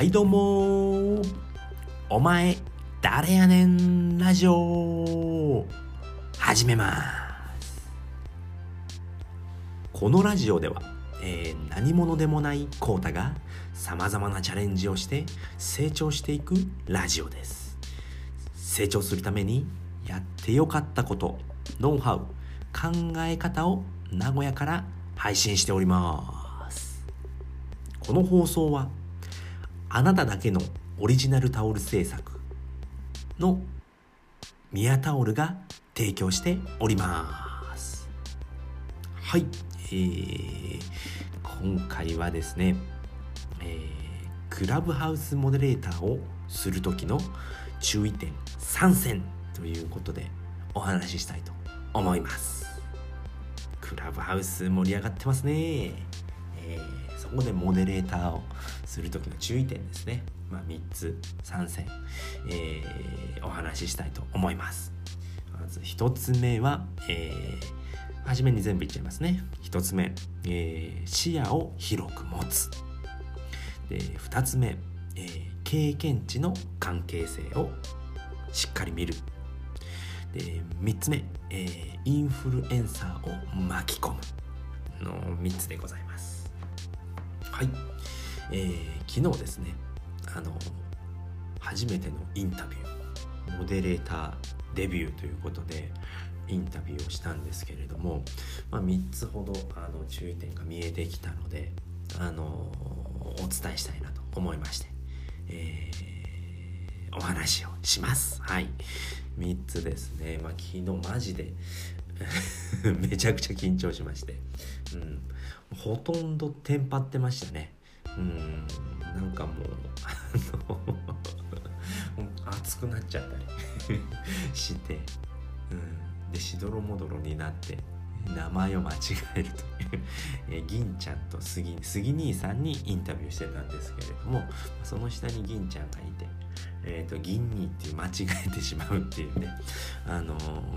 はいどうもお前誰やねんラジオ。始めます。このラジオでは、えー、何者でもないコータがさまざまなチャレンジをして成長していくラジオです。成長するためにやってよかったことノウハウ考え方を名古屋から配信しております。この放送はあなただけのオリジナルタオル制作のミヤタオルが提供しております。はい、えー、今回はですね、えー、クラブハウスモデレーターをする時の注意点3選ということでお話ししたいと思います。クラブハウス盛り上がってますね、えー、そこでモデレーターをする時の注意点ですね、まあ、3つ3選、えー、お話ししたいと思います。まず1つ目は、えー、初めに全部言っちゃいますね。1つ目、えー、視野を広く持つ。で2つ目、えー、経験値の関係性をしっかり見る。で3つ目、えー、インフルエンサーを巻き込む。の3つでございます。はい、えー、昨日ですねあの初めてのインタビューモデレーターデビューということでインタビューをしたんですけれども、まあ、3つほどあの注意点が見えてきたのであのお伝えしたいなと思いまして、えー、お話をします。はい。3つですね、まあ、昨日マジで めちゃくちゃ緊張しまして、うん、ほとんどテンパってましたね。うん。なんかもうあの 熱くなっちゃったり して、うん、でしどろもどろになって名前を間違えるという。銀ちゃんと杉杉兄さんにインタビューしてたんですけれどもその下に銀ちゃんがいて。えーと、銀兄っていう間違えてしまうっていうね。あの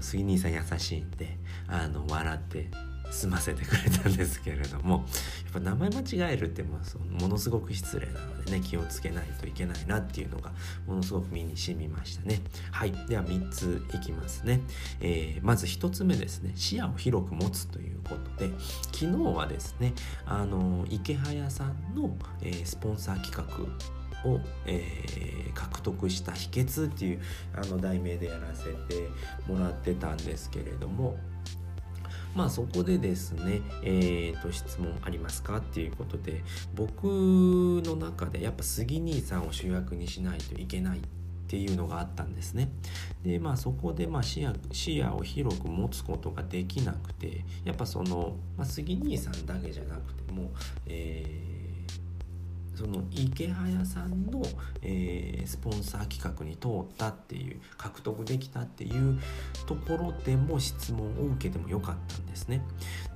杉兄さん優しいんであの笑って済ませてくれたんですけれどもやっぱ名前間違えるってもものすごく失礼なのでね気をつけないといけないなっていうのがものすごく身に染みましたね。はい。では3ついきますね、えー、まず1つ目ですね。視野を広く持つということで昨日はですねあの池早さんの、えー、スポンサー企画を、えー、獲得した秘訣っていうあの題名でやらせてもらってたんですけれどもまあそこでですね、えー、と質問ありますかっていうことで僕の中でやっぱ杉兄さんを主役にしないといけないっていうのがあったんですね。でまあそこでまあ視野視野を広く持つことができなくてやっぱその、まあ、杉兄さんだけじゃなくても、えその池早さんの、えー、スポンサー企画に通ったっていう獲得できたっていうところでも質問を受けてもよかったんですね。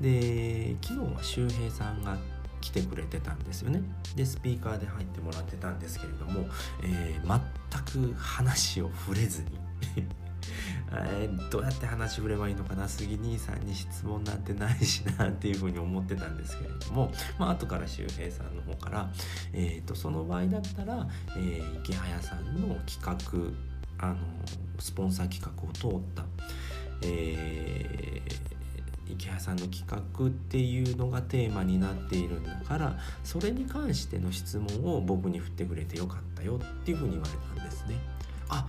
で昨日は周平さんが来てくれてたんですよね。でスピーカーで入ってもらってたんですけれども、えー、全く話を触れずにえー、どうやって話振ればいいのかな？杉兄さんに質問なんてないしなっていうふうに思ってたんですけれども、まあ後から周平さんの方から、えーと、その場合だったら、えー、池早さんの企画あのスポンサー企画を通った、えー、池谷さんの企画っていうのがテーマになっているんだからそれに関しての質問を僕に振ってくれてよかったよっていうふうに言われたんですね。あ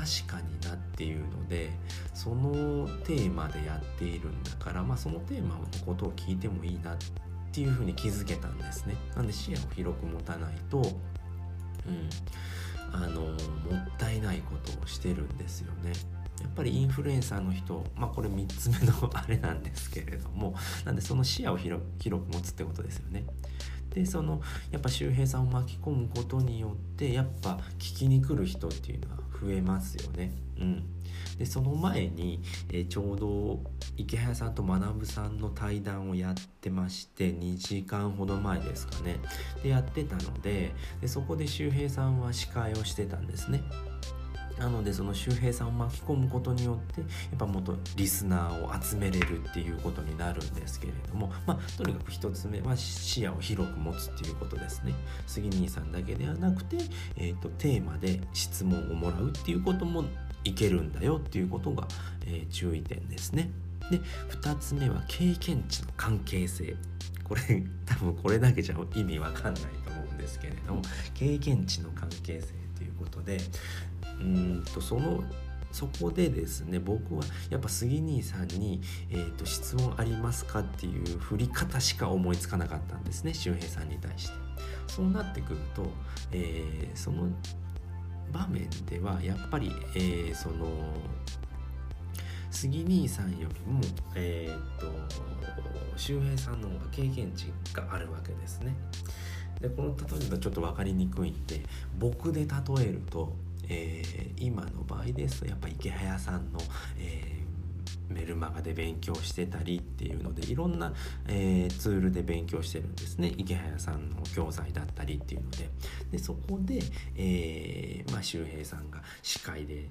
確かになっていうのでそのテーマでやっているんだから、まあ、そのテーマのことを聞いてもいいなっていうふうに気づけたんですね。なんで視野を広く持たないと、うん、あのもったいないことをしてるんですよね。やっぱりインフルエンサーの人まあこれ3つ目のあれなんですけれどもなんでその視野を広く持つってことですよね。でそのやっぱ周平さんを巻き込むことによってやっぱ聞きに来る人っていうのは増えますよね。うん、でその前に、え、ちょうど池早さんと学さんの対談をやってまして2時間ほど前ですかねでやってたのででそこで周平さんは司会をしてたんですね。なのでその周平さんを巻き込むことによってやっぱもっとリスナーを集めれるっていうことになるんですけれどもまあとにかく1つ目は視野を広く持つっていうことですね。杉兄さんだけではなくて、えーと、テーマで質問をもらうっていうこともいけるんだよっていうことが、えー、注意点ですね。で2つ目は経験値の関係性。これ多分これだけじゃ意味わかんないと思うんですけれども経験値の関係性。ということでうんとそのそこでですね僕はやっぱ杉兄さんに、えーと「質問ありますか?」っていう振り方しか思いつかなかったんですね周平さんに対して。そうなってくると、えー、その場面ではやっぱり、えー、その杉兄さんよりも、えーと、周平さんの方が経験値があるわけですね。でこの例えばちょっと分かりにくいんで僕で例えるとえー、今の場合ですとやっぱ池早さんの、えー、メルマガで勉強してたりっていうのでいろんな、えー、ツールで勉強してるんですね。池早さんの教材だったりっていうので。でそこで、えーまあ、周平さんが司会で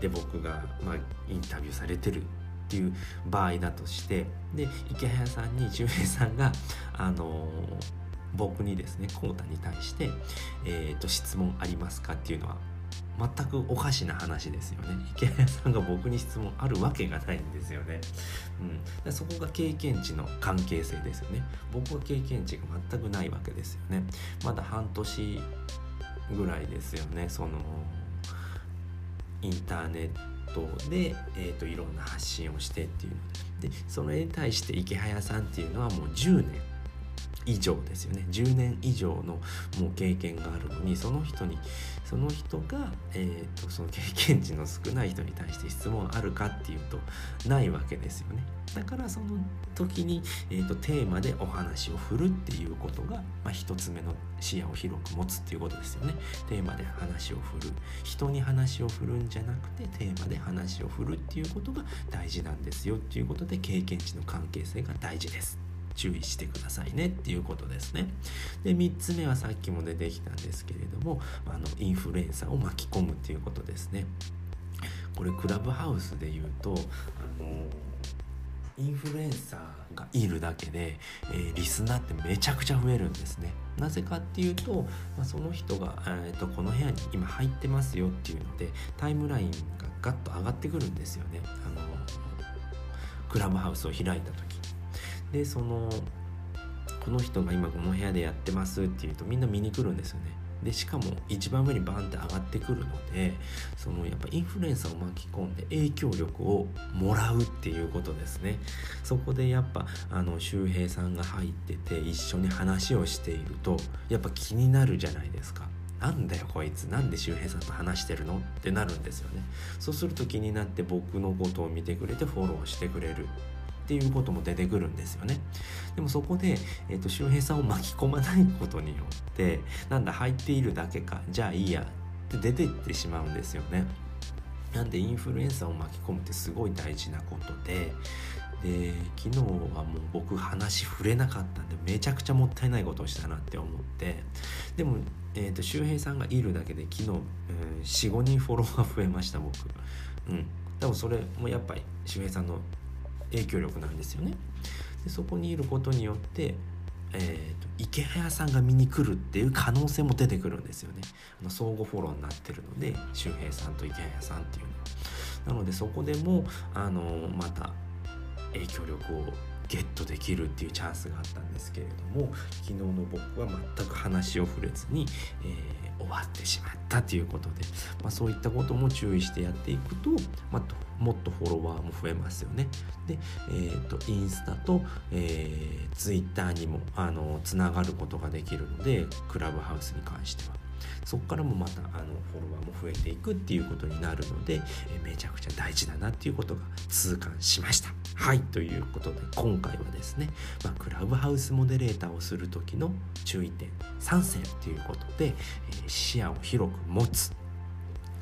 で僕が、まあ、インタビューされてるっていう場合だとしてで池早さんに周平さんがあの僕にですね浩太に対して、えーと「質問ありますか?」っていうのは全くおかしな話ですよね。池谷さんが僕に質問あるわけがないんですよね、うん、そこが経験値の関係性ですよね。僕は経験値が全くないわけですよね。まだ半年ぐらいですよねそのインターネットで、えーと、いろんな発信をしてっていうの。ででそれに対して池早さんっていうのはもう10年以上ですよね。10年以上のもう経験があるのにその人にその人が、えーと、その経験値の少ない人に対して質問あるかっていうとないわけですよね。だからその時に、えーと、テーマでお話を振るっていうことが、まあ、一つ目の視野を広く持つっていうことですよね。テーマで話を振る。人に話を振るんじゃなくてテーマで話を振るっていうことが大事なんですよっていうことで経験値の関係性が大事です。注意してくださいねっていうことですね。で3つ目はさっきも出てきたんですけれどもあのインフルエンサーを巻き込むっていうことですね。これクラブハウスで言うとあのインフルエンサーがいるだけで、えー、リスナーってめちゃくちゃ増えるんですね。なぜかっていうと、まあ、その人が、えーと、この部屋に今入ってますよっていうのでタイムラインがガッと上がってくるんですよね。あのクラブハウスを開いた時でそのこの人が今この部屋でやってますっていうとみんな見に来るんですよね。でしかも一番上にバンって上がってくるのでそのやっぱインフルエンサーを巻き込んで影響力をもらうっていうことですね。そこでやっぱあの周平さんが入ってて一緒に話をしているとやっぱ気になるじゃないですか。なんだよこいつ。なんで周平さんと話してるの？ってなるんですよね。そうすると気になって僕のことを見てくれてフォローしてくれる。っていうことも出てくるんですよね。でもそこで、えーと、周平さんを巻き込まないことによってなんだ入っているだけかじゃあいいやって出ていってしまうんですよね。なんでインフルエンサーを巻き込むってすごい大事なことでで昨日はもう僕話触れなかったんでめちゃくちゃもったいないことをしたなって思ってでも、えーと、周平さんがいるだけで昨日、うん、45人フォロワー増えました僕うんでもそれもやっぱり周平さんの影響力なんですよね。でそこにいることによって、えーと、池早さんが見に来るっていう可能性も出てくるんですよね。あの相互フォローになってるので周平さんと池早さんっていうのは。なのでそこでもあのまた影響力をゲットできるっていうチャンスがあったんですけれども昨日の僕は全く話を触れずに、えー、終わってしまったということで、まあ、そういったことも注意してやっていくと、まあ、もっとフォロワーも増えますよね。で、えーと、インスタと、えー、ツイッターにもあのつながることができるのでクラブハウスに関しては。そこからもまたあのフォロワーも増えていくっていうことになるので、えめちゃくちゃ大事だなっていうことが痛感しました。はいということで今回はですね、まあ、クラブハウスモデレーターをする時の注意点3選ということで、え、視野を広く持つ、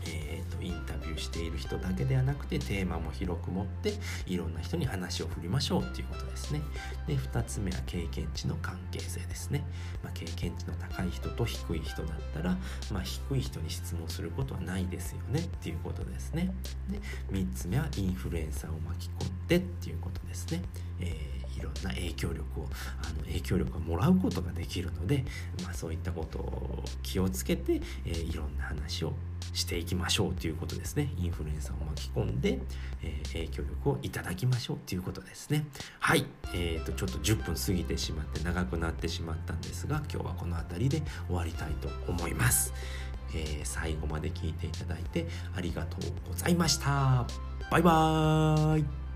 えー、と、インタビューしている人だけではなくてテーマも広く持っていろんな人に話を振りましょうっていうことですね。で2つ目は経験値の関係性ですね。まあ、経験値の高い人と低い人だったら、まあ、低い人に質問することはないですよねっていうことですね。で3つ目はインフルエンサーを巻き込んでっていうことですね。えーいろんな影響力をあの影響力をもらうことができるので、まあ、そういったことを気をつけて、えー、いろんな話をしていきましょうということですね。インフルエンサーを巻き込んで、えー、影響力をいただきましょうということですね。はい。えーと、ちょっと10分過ぎてしまって長くなってしまったんですが今日はこの辺りで終わりたいと思います。えー、最後まで聞いていただいてありがとうございました。バイバーイ。